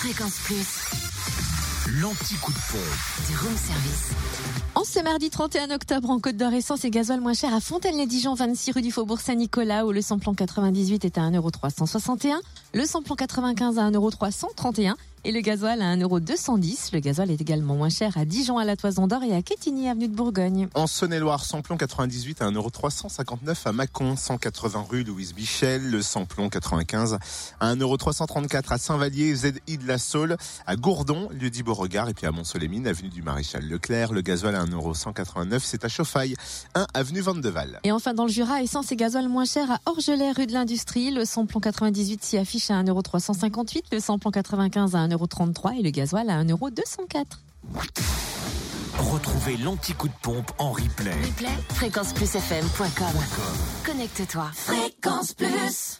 Fréquence Plus, L'anti-coup de pompe. du room service. En ce mardi 31 octobre, en Côte d'Or, essence et gasoil moins cher à Fontaine-les-Dijon, 26 rue du Faubourg Saint-Nicolas, où le samplon 98 est à 1,361€, le samplon 95 à 1,331€ et le gasoil à 1,210€. Le gasoil est également moins cher à Dijon, à la Toison d'Or et à Quétigny, avenue de Bourgogne. En Saône-et-Loire, samplon 98 à 1,359€ à Mâcon, 180 rue Louise Michel, le samplon 95 à 1,334€ à Saint-Vallier, ZI de la Saule, à Gourdon, lieu dit Beauregard, et puis à Mont-Solémine, avenue du Maréchal Leclerc, le gasoil à 1,189€, c'est à Chauffaille, 1 avenue Vandeval. Et enfin, dans le Jura, essence et gasoil moins cher à Orgelet, rue de l'Industrie. Le samplon 98 s'y affiche à 1,358€, le samplon 95 à 1,33€ et le gasoil à 1,204€. Retrouvez l'anti-coup de pompe en replay. Replay, fréquenceplusfm.com. Connecte-toi. Fréquence Plus.